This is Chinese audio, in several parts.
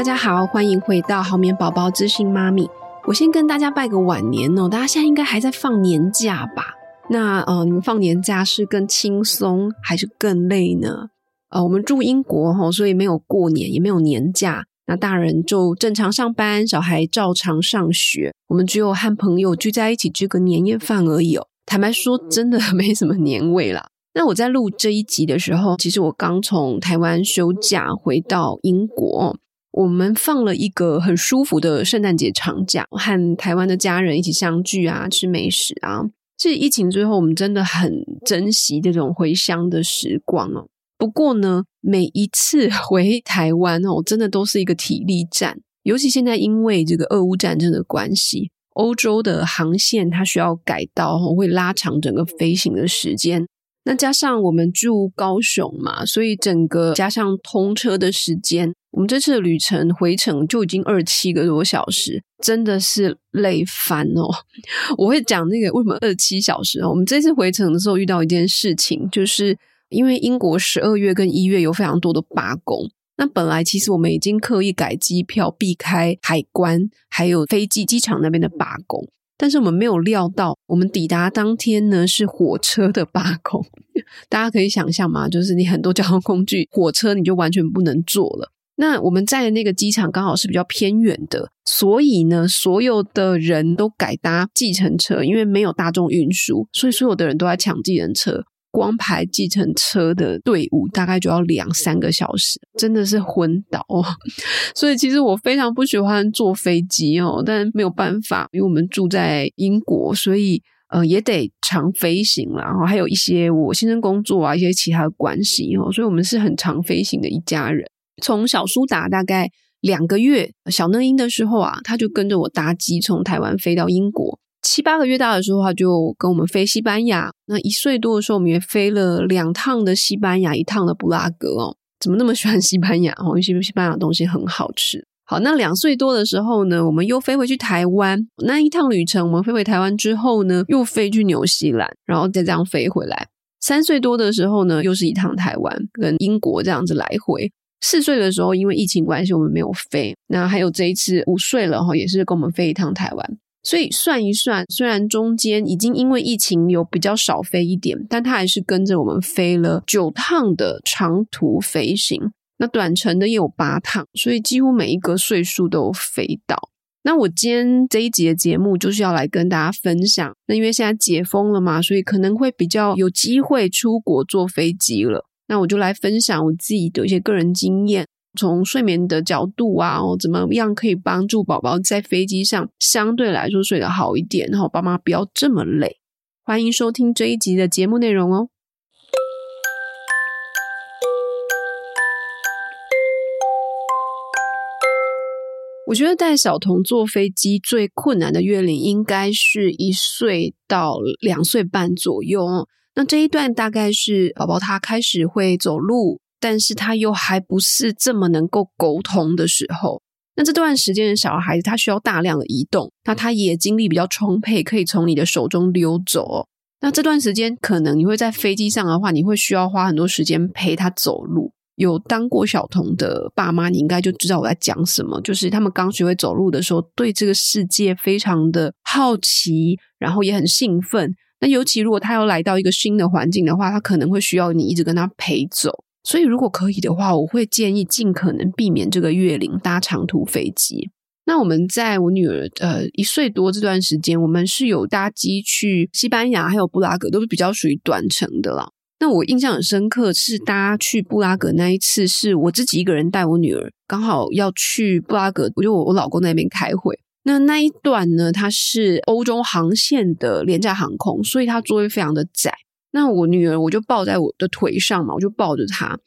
大家好，欢迎回到好眠宝宝资讯妈咪。我先跟大家拜个晚年哦，大家现在应该还在放年假吧？那呃，你们放年假是更轻松还是更累呢？呃，我们住英国哈，所以没有过年，也没有年假。那大人就正常上班，小孩照常上学，我们只有和朋友聚在一起吃个年夜饭而已哦。坦白说，真的没什么年味啦。那我在录这一集的时候，其实我刚从台湾休假回到英国。我们放了一个很舒服的圣诞节长假，和台湾的家人一起相聚啊，吃美食啊。这疫情之后，我们真的很珍惜这种回乡的时光哦。不过呢，每一次 回台湾哦，真的都是一个体力战。尤其现在因为这个俄乌战争的关系，欧洲的航线它需要改道，会拉长整个飞行的时间。那加上我们住高雄嘛，所以整个加上通车的时间。我们这次的旅程回程就已经二七个多小时，真的是累翻哦！我会讲那个为什么二七小时哦。我们这次回程的时候遇到一件事情，就是因为英国十二月跟一月有非常多的罢工，那本来其实我们已经刻意改机票避开海关还有飞机机场那边的罢工，但是我们没有料到，我们抵达当天呢是火车的罢工。大家可以想象嘛，就是你很多交通工具，火车你就完全不能坐了。那我们在那个机场刚好是比较偏远的，所以呢，所有的人都改搭计程车，因为没有大众运输，所以所有的人都在抢计程车。光排计程车的队伍大概就要两三个小时，真的是昏倒哦。所以其实我非常不喜欢坐飞机哦，但没有办法，因为我们住在英国，所以呃也得常飞行啦。然后还有一些我先生工作啊，一些其他的关系哦，所以我们是很常飞行的一家人。从小苏打大概两个月小嫩婴的时候啊，他就跟着我搭机从台湾飞到英国。七八个月大的时候，他就跟我们飞西班牙。那一岁多的时候，我们也飞了两趟的西班牙，一趟的布拉格哦。怎么那么喜欢西班牙？哦，因为西班牙的东西很好吃。好，那两岁多的时候呢，我们又飞回去台湾。那一趟旅程，我们飞回台湾之后呢，又飞去纽西兰，然后再这样飞回来。三岁多的时候呢，又是一趟台湾跟英国这样子来回。四岁的时候，因为疫情关系，我们没有飞。那还有这一次五岁了哈，也是跟我们飞一趟台湾。所以算一算，虽然中间已经因为疫情有比较少飞一点，但他还是跟着我们飞了九趟的长途飞行。那短程的也有八趟，所以几乎每一个岁数都飞到。那我今天这一集的节目就是要来跟大家分享。那因为现在解封了嘛，所以可能会比较有机会出国坐飞机了。那我就来分享我自己的一些个人经验，从睡眠的角度啊，哦，怎么样可以帮助宝宝在飞机上相对来说睡得好一点，然后爸妈不要这么累。欢迎收听这一集的节目内容哦。我觉得带小童坐飞机最困难的月龄应该是一岁到两岁半左右。那这一段大概是宝宝他开始会走路，但是他又还不是这么能够沟通的时候。那这段时间的小孩子他需要大量的移动，那他也精力比较充沛，可以从你的手中溜走。那这段时间可能你会在飞机上的话，你会需要花很多时间陪他走路。有当过小童的爸妈，你应该就知道我在讲什么，就是他们刚学会走路的时候，对这个世界非常的好奇，然后也很兴奋。那尤其如果他要来到一个新的环境的话，他可能会需要你一直跟他陪走。所以如果可以的话，我会建议尽可能避免这个月龄搭长途飞机。那我们在我女儿呃一岁多这段时间，我们是有搭机去西班牙还有布拉格，都是比较属于短程的啦。那我印象很深刻是搭去布拉格那一次，是我自己一个人带我女儿，刚好要去布拉格，我就我老公那边开会。那那一段呢，它是欧洲航线的廉价航空，所以它座位非常的窄。那我女儿我就抱在我的腿上嘛，我就抱着她。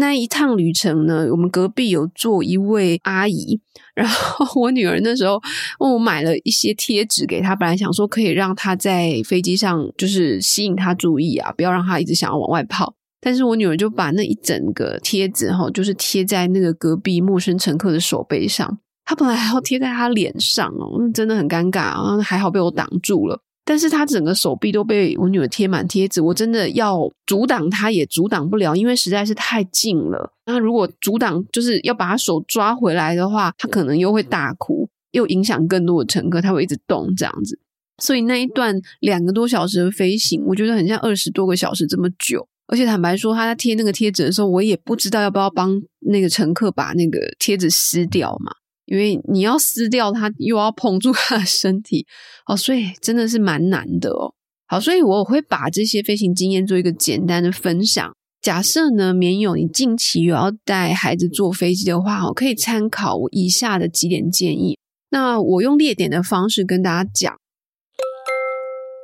那一趟旅程呢，我们隔壁有坐一位阿姨，然后 我女儿那时候我买了一些贴纸给她，本来想说可以让她在飞机上就是吸引她注意啊，不要让她一直想要往外跑。但是我女儿就把那一整个贴纸哈，就是贴在那个隔壁陌生乘客的手背上。她本来还要贴在她脸上哦，那真的很尴尬啊！还好被我挡住了。但是他整个手臂都被我女儿贴满贴纸，我真的要阻挡他也阻挡不了，因为实在是太近了。那如果阻挡就是要把他手抓回来的话，他可能又会大哭，又影响更多的乘客，他会一直动这样子。所以那一段两个多小时的飞行，我觉得很像二十多个小时这么久。而且坦白说，他在贴那个贴纸的时候，我也不知道要不要帮那个乘客把那个贴纸撕掉嘛。因为你要撕掉它，又要碰触他的身体哦，所以真的是蛮难的哦。好，所以我会把这些飞行经验做一个简单的分享。假设呢，绵友你近期有要带孩子坐飞机的话，哦，可以参考我以下的几点建议。那我用列点的方式跟大家讲。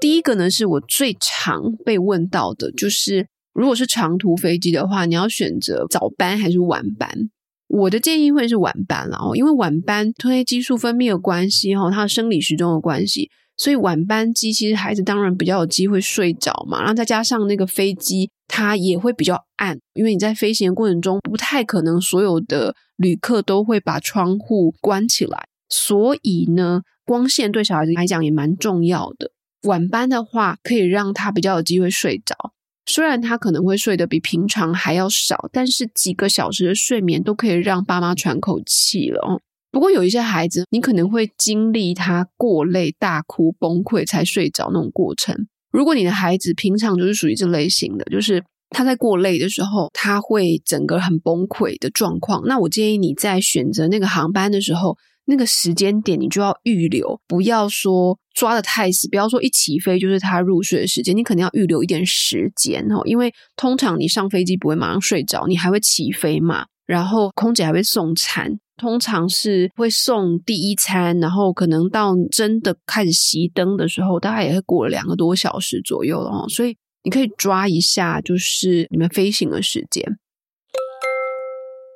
第一个呢，是我最常被问到的，就是如果是长途飞机的话，你要选择早班还是晚班？我的建议会是晚班了哦，因为晚班褪黑激素分泌的关系哈，它的生理时钟的关系，所以晚班机其实孩子当然比较有机会睡着嘛。然后再加上那个飞机它也会比较暗，因为你在飞行的过程中不太可能所有的旅客都会把窗户关起来，所以呢，光线对小孩子来讲也蛮重要的。晚班的话可以让他比较有机会睡着。虽然他可能会睡得比平常还要少，但是几个小时的睡眠都可以让爸妈喘口气了哦。不过有一些孩子，你可能会经历他过累、大哭、崩溃才睡着那种过程。如果你的孩子平常就是属于这类型的，就是他在过累的时候，他会整个很崩溃的状况，那我建议你在选择那个航班的时候。那个时间点你就要预留，不要说抓的太死，不要说一起飞就是他入睡的时间，你肯定要预留一点时间哦，因为通常你上飞机不会马上睡着，你还会起飞嘛，然后空姐还会送餐，通常是会送第一餐，然后可能到真的开始熄灯的时候，大概也会过了两个多小时左右了哦，所以你可以抓一下，就是你们飞行的时间。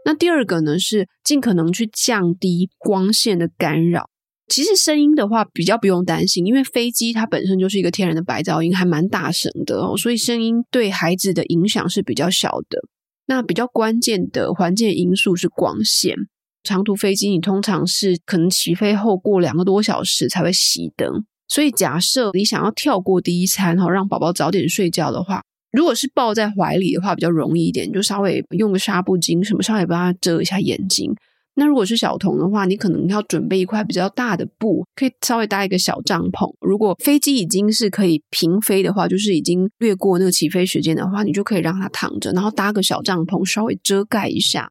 那第二个呢，是尽可能去降低光线的干扰。其实声音的话比较不用担心，因为飞机它本身就是一个天然的白噪音，还蛮大声的哦，所以声音对孩子的影响是比较小的。那比较关键的环境因素是光线。长途飞机你通常是可能起飞后过两个多小时才会熄灯，所以假设你想要跳过第一餐，然后让宝宝早点睡觉的话。如果是抱在怀里的话，比较容易一点，就稍微用个纱布巾什么，稍微帮他遮一下眼睛。那如果是小童的话，你可能要准备一块比较大的布，可以稍微搭一个小帐篷。如果飞机已经是可以平飞的话，就是已经略过那个起飞时间的话，你就可以让他躺着，然后搭个小帐篷，稍微遮盖一下。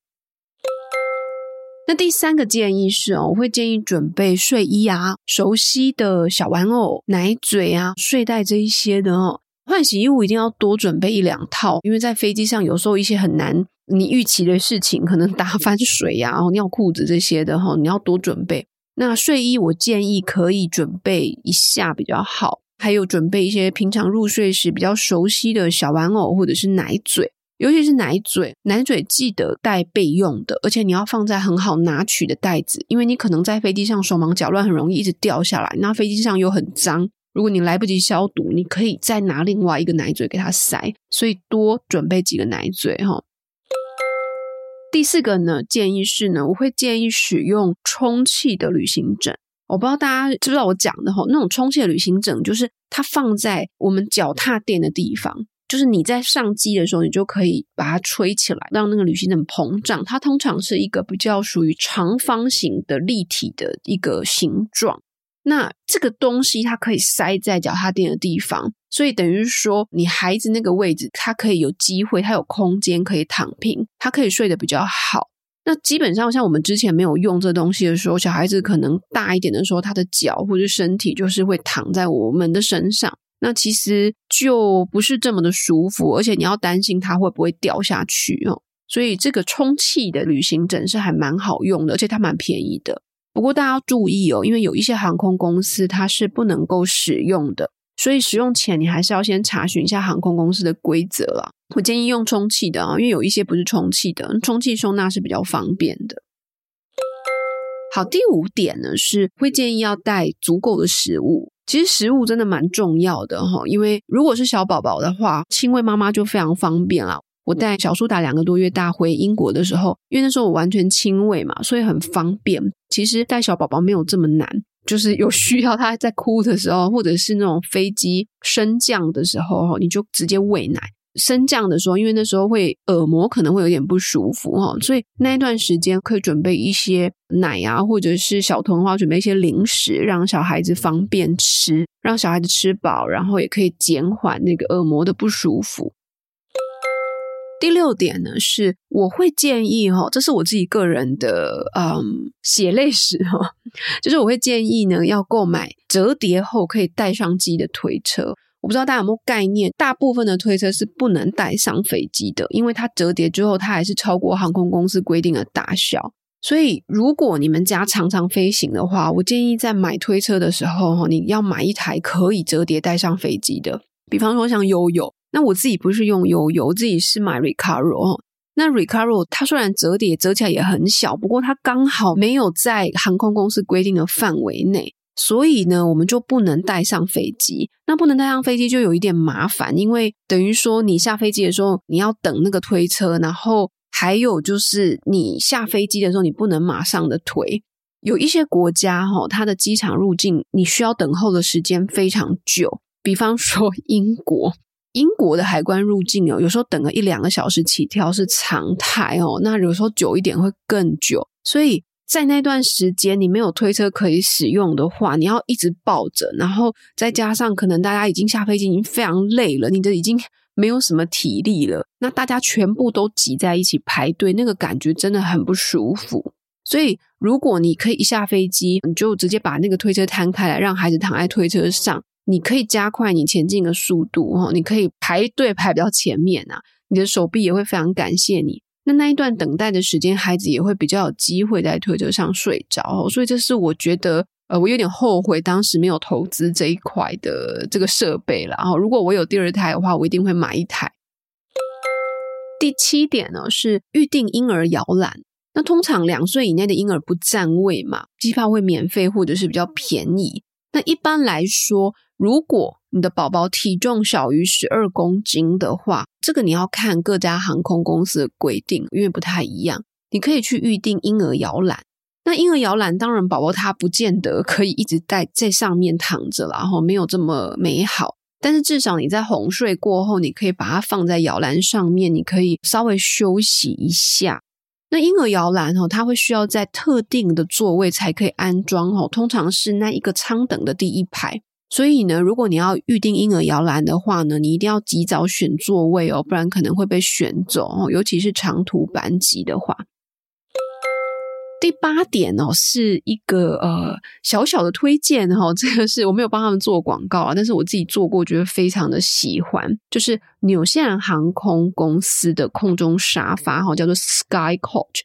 那第三个建议是哦，我会建议准备睡衣啊、熟悉的小玩偶、奶嘴啊、睡袋这一些的哦。换洗衣物一定要多准备一两套，因为在飞机上有时候一些很难你预期的事情，可能打翻水呀、啊，然后尿裤子这些的哈，你要多准备。那睡衣我建议可以准备一下比较好，还有准备一些平常入睡时比较熟悉的小玩偶或者是奶嘴，尤其是奶嘴，奶嘴记得带备用的，而且你要放在很好拿取的袋子，因为你可能在飞机上手忙脚乱，很容易一直掉下来，那飞机上又很脏。如果你来不及消毒，你可以再拿另外一个奶嘴给它塞，所以多准备几个奶嘴哈。第四个呢，建议是呢，我会建议使用充气的旅行枕。我不知道大家知不知道我讲的哈，那种充气的旅行枕就是它放在我们脚踏垫的地方，就是你在上机的时候，你就可以把它吹起来，让那个旅行枕膨胀。它通常是一个比较属于长方形的立体的一个形状。那这个东西它可以塞在脚踏垫的地方，所以等于说你孩子那个位置，它可以有机会，它有空间可以躺平，它可以睡得比较好。那基本上像我们之前没有用这东西的时候，小孩子可能大一点的时候，他的脚或者身体就是会躺在我们的身上，那其实就不是这么的舒服，而且你要担心它会不会掉下去哦。所以这个充气的旅行枕是还蛮好用的，而且它蛮便宜的。不过大家要注意哦，因为有一些航空公司它是不能够使用的，所以使用前你还是要先查询一下航空公司的规则啦。我建议用充气的啊，因为有一些不是充气的，充气收纳是比较方便的。好，第五点呢是会建议要带足够的食物。其实食物真的蛮重要的哈，因为如果是小宝宝的话，亲喂妈妈就非常方便啦。我带小苏打两个多月大回英国的时候，因为那时候我完全亲喂嘛，所以很方便。其实带小宝宝没有这么难，就是有需要他在哭的时候，或者是那种飞机升降的时候，你就直接喂奶。升降的时候，因为那时候会耳膜可能会有点不舒服哈，所以那一段时间可以准备一些奶啊，或者是小童的话准备一些零食，让小孩子方便吃，让小孩子吃饱，然后也可以减缓那个耳膜的不舒服。第六点呢，是我会建议哈，这是我自己个人的嗯血泪史哈，就是我会建议呢，要购买折叠后可以带上机的推车。我不知道大家有没有概念，大部分的推车是不能带上飞机的，因为它折叠之后，它还是超过航空公司规定的大小。所以，如果你们家常常飞行的话，我建议在买推车的时候，你要买一台可以折叠带上飞机的。比方说像悠悠，那我自己不是用悠游，我自己是买 Recaro。那 Recaro 它虽然折叠折起来也很小，不过它刚好没有在航空公司规定的范围内。所以呢，我们就不能带上飞机。那不能带上飞机就有一点麻烦，因为等于说你下飞机的时候，你要等那个推车，然后还有就是你下飞机的时候，你不能马上的推。有一些国家哈，它的机场入境你需要等候的时间非常久，比方说英国，英国的海关入境哦，有时候等个一两个小时起跳是常态哦，那有时候久一点会更久，所以。在那段时间，你没有推车可以使用的话，你要一直抱着，然后再加上可能大家已经下飞机，已经非常累了，你这已经没有什么体力了。那大家全部都挤在一起排队，那个感觉真的很不舒服。所以，如果你可以一下飞机，你就直接把那个推车摊开来，让孩子躺在推车上，你可以加快你前进的速度哈，你可以排队排比较前面啊，你的手臂也会非常感谢你。那那一段等待的时间，孩子也会比较有机会在推车上睡着，所以这是我觉得，呃，我有点后悔当时没有投资这一块的这个设备了。然后，如果我有第二胎的话，我一定会买一台。第七点呢，是预定婴儿摇篮。那通常两岁以内的婴儿不占位嘛，机票会免费或者是比较便宜。那一般来说，如果你的宝宝体重小于十二公斤的话，这个你要看各家航空公司的规定，因为不太一样。你可以去预定婴儿摇篮。那婴儿摇篮，当然宝宝他不见得可以一直在在上面躺着，然后没有这么美好。但是至少你在哄睡过后，你可以把它放在摇篮上面，你可以稍微休息一下。那婴儿摇篮哦，它会需要在特定的座位才可以安装哦，通常是那一个舱等的第一排。所以呢，如果你要预订婴儿摇篮的话呢，你一定要及早选座位哦，不然可能会被选走哦，尤其是长途班机的话。第八点哦，是一个呃小小的推荐哈，这个是我没有帮他们做广告啊，但是我自己做过，觉得非常的喜欢，就是纽西兰航空公司的空中沙发哈，叫做 Sky Coach。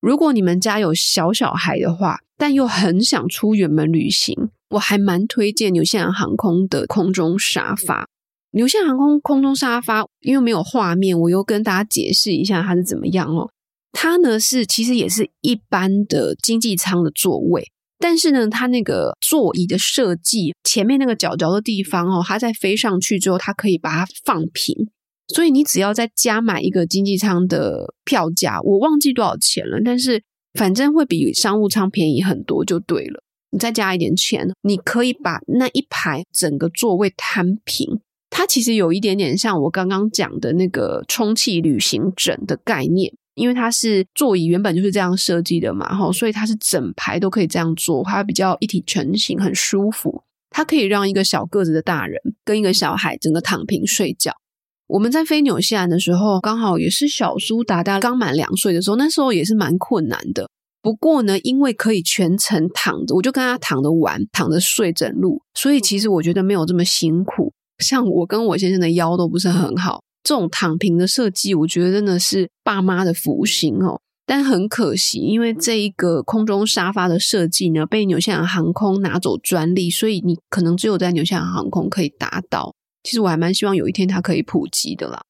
如果你们家有小小孩的话，但又很想出远门旅行。我还蛮推荐纽西兰航空的空中沙发。纽西兰航空空中沙发，因为没有画面，我又跟大家解释一下它是怎么样哦。它呢是其实也是一般的经济舱的座位，但是呢，它那个座椅的设计，前面那个角角的地方哦，它在飞上去之后，它可以把它放平，所以你只要再加买一个经济舱的票价，我忘记多少钱了，但是反正会比商务舱便宜很多，就对了。你再加一点钱，你可以把那一排整个座位摊平。它其实有一点点像我刚刚讲的那个充气旅行枕的概念，因为它是座椅原本就是这样设计的嘛，哈，所以它是整排都可以这样坐，它比较一体成型，很舒服。它可以让一个小个子的大人跟一个小孩整个躺平睡觉。我们在飞纽西兰的时候，刚好也是小苏达达刚满两岁的时候，那时候也是蛮困难的。不过呢，因为可以全程躺着，我就跟他躺着玩，躺着睡整路，所以其实我觉得没有这么辛苦。像我跟我先生的腰都不是很好，这种躺平的设计，我觉得真的是爸妈的福星哦。但很可惜，因为这一个空中沙发的设计呢，被纽西兰航空拿走专利，所以你可能只有在纽西兰航空可以达到。其实我还蛮希望有一天它可以普及的啦。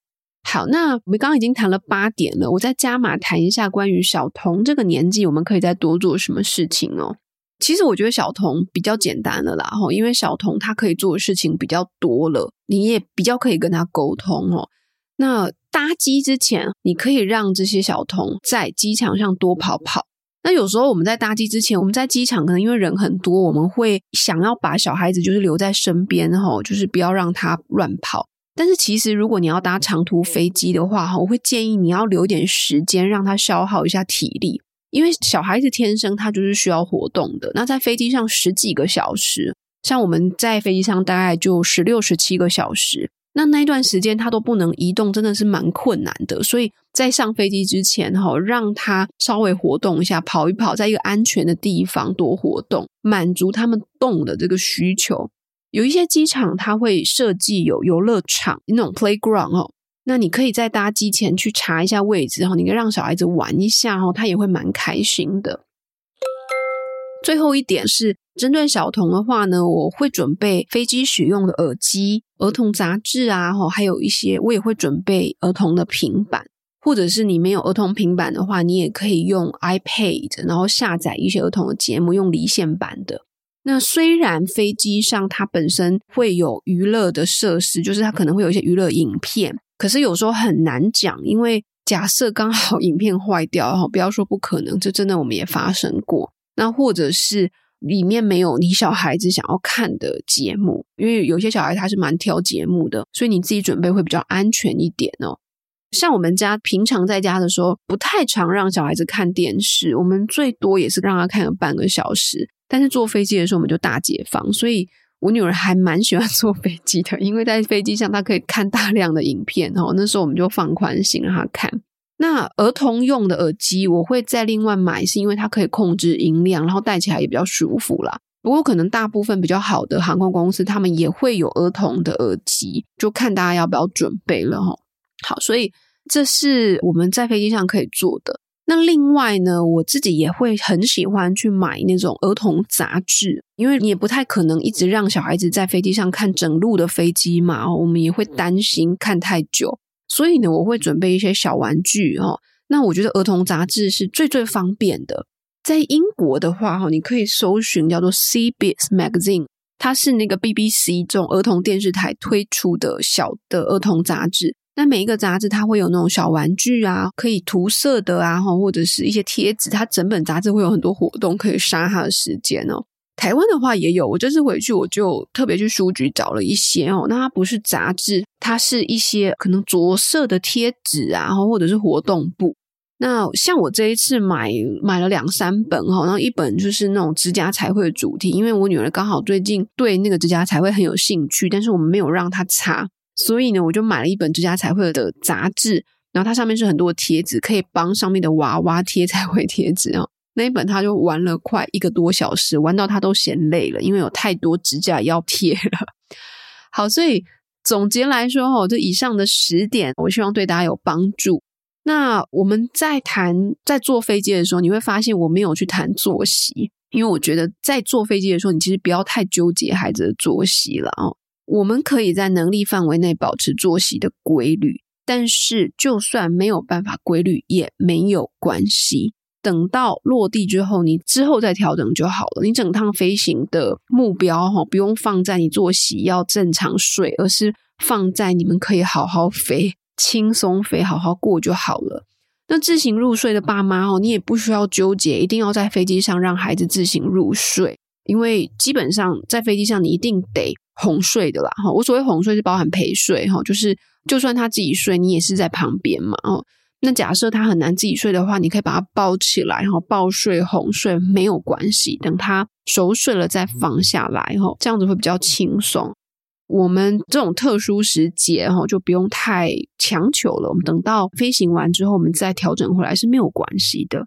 好，那我们刚刚已经谈了八点了，我再加码谈一下关于小童这个年纪，我们可以再多做什么事情哦。其实我觉得小童比较简单了啦，吼，因为小童他可以做的事情比较多了，你也比较可以跟他沟通哦。那搭机之前，你可以让这些小童在机场上多跑跑，那有时候我们在搭机之前，我们在机场可能因为人很多，我们会想要把小孩子就是留在身边，吼，就是不要让他乱跑。但是其实如果你要搭长途飞机的话，哈，我会建议你要留点时间让他消耗一下体力，因为小孩子天生他就是需要活动的。那在飞机上十几个小时，像我们在飞机上大概就十六、十七个小时。那那一段时间他都不能移动，真的是蛮困难的。所以在上飞机之前，哈，让他稍微活动一下，跑一跑，在一个安全的地方多活动，满足他们动的这个需求。有一些机场它会设计有游乐场那种 playground 哦，那你可以在搭机前去查一下位置，哈，你可以让小孩子玩一下，哈，他也会蛮开心的。最后一点是针对小童的话呢，我会准备飞机使用的耳机、儿童杂志啊，还有一些我也会准备儿童的平板，或者是你没有儿童平板的话，你也可以用 iPad，然后下载一些儿童的节目，用离线版的。那虽然飞机上它本身会有娱乐的设施，就是它可能会有一些娱乐影片，可是有时候很难讲，因为假设刚好 影片坏掉，哈，不要说不可能，这真的我们也发生过。那或者是里面没有你小孩子想要看的节目，因为有些小孩他是蛮挑节目的，所以你自己准备会比较安全一点哦。像我们家平常在家的时候，不太常让小孩子看电视，我们最多也是让他看个半个小时。但是坐飞机的时候，我们就大解放，所以我女儿还蛮喜欢坐飞机的，因为在飞机上她可以看大量的影片哦。那时候我们就放宽心让她看。那儿童用的耳机，我会再另外买，是因为它可以控制音量，然后戴起来也比较舒服啦。不过可能大部分比较好的航空公司，他们也会有儿童的耳机，就看大家要不要准备了齁。好，所以这是我们在飞机上可以做的。那另外呢，我自己也会很喜欢去买那种儿童杂志，因为你也不太可能一直让小孩子在飞机上看整路的飞机嘛，我们也会担心看太久。所以呢，我会准备一些小玩具哦。那我觉得儿童杂志是最最方便的。在英国的话，哈，你可以搜寻叫做 CBs Magazine，它是那个 BBC 这种儿童电视台推出的小的儿童杂志。那每一个杂志它会有那种小玩具啊，可以涂色的啊，或者是一些贴纸。它整本杂志会有很多活动，可以杀它的时间哦。台湾的话也有，我这次回去我就特别去书局找了一些哦。那它不是杂志，它是一些可能着色的贴纸啊，或者是活动布。那像我这一次买买了两三本哈，然后一本就是那种指甲彩绘的主题，因为我女儿刚好最近对那个指甲彩绘很有兴趣，但是我们没有让她擦，所以呢，我就买了一本指甲彩绘的杂志，然后它上面是很多贴纸，可以帮上面的娃娃贴彩绘贴纸哦。那一本他就玩了快一个多小时，玩到他都嫌累了，因为有太多指甲要贴了。好，所以总结来说，哈，这以上的十点，我希望对大家有帮助。那我们在谈在坐飞机的时候，你会发现我没有去谈作息，因为我觉得在坐飞机的时候，你其实不要太纠结孩子的作息了哦。我们可以在能力范围内保持作息的规律，但是就算没有办法规律，也没有关系。等到落地之后，你之后再调整就好了。你整趟飞行的目标哈，不用放在你作息要正常睡，而是放在你们可以好好飞、轻松飞、好好过就好了。那自行入睡的爸妈哦，你也不需要纠结，一定要在飞机上让孩子自行入睡，因为基本上在飞机上你一定得哄睡的啦。哈，我所谓哄睡是包含陪睡哈，就是就算他自己睡，你也是在旁边嘛。哦。那假设他很难自己睡的话，你可以把他抱起来，哈，抱睡哄睡没有关系，等他熟睡了再放下来，哈，这样子会比较轻松。我们这种特殊时节，哈，就不用太强求了。我们等到飞行完之后，我们再调整回来是没有关系的。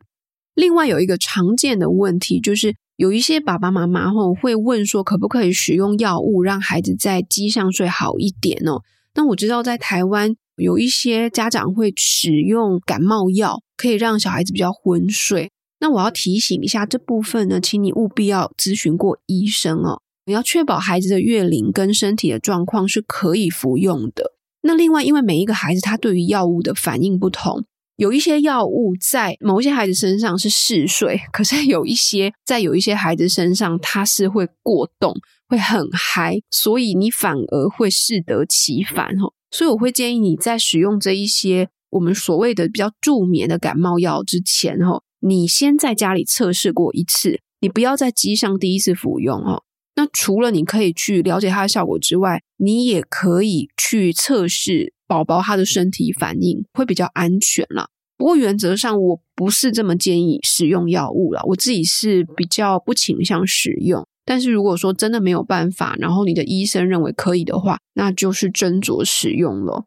另外有一个常见的问题，就是有一些爸爸妈妈哈会问说，可不可以使用药物让孩子在机上睡好一点哦？那我知道在台湾。有一些家长会使用感冒药，可以让小孩子比较昏睡。那我要提醒一下这部分呢，请你务必要咨询过医生哦。你要确保孩子的月龄跟身体的状况是可以服用的。那另外，因为每一个孩子他对于药物的反应不同，有一些药物在某些孩子身上是嗜睡，可是有一些在有一些孩子身上他是会过动，会很嗨，所以你反而会适得其反哦。所以我会建议你在使用这一些我们所谓的比较助眠的感冒药之前，哈，你先在家里测试过一次，你不要在机上第一次服用哦。那除了你可以去了解它的效果之外，你也可以去测试宝宝他的身体反应，会比较安全啦。不过原则上，我不是这么建议使用药物了，我自己是比较不倾向使用。但是如果说真的没有办法，然后你的医生认为可以的话，那就是斟酌使用了。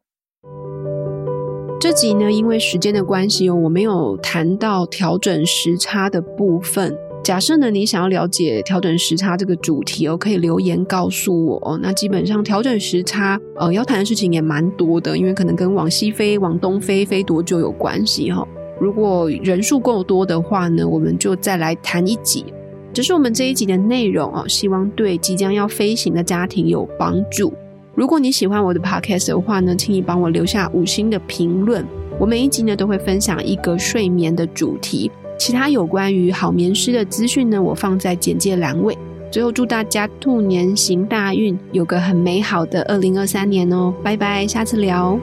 这集呢，因为时间的关系哦，我没有谈到调整时差的部分。假设呢，你想要了解调整时差这个主题哦，可以留言告诉我哦。那基本上调整时差，呃，要谈的事情也蛮多的，因为可能跟往西飞、往东飞飞多久有关系哈。如果人数够多的话呢，我们就再来谈一集。这是我们这一集的内容哦，希望对即将要飞行的家庭有帮助。如果你喜欢我的 podcast 的话呢，请你帮我留下五星的评论。我每一集呢都会分享一个睡眠的主题，其他有关于好眠师的资讯呢，我放在简介栏位。最后祝大家兔年行大运，有个很美好的二零二三年哦！拜拜，下次聊。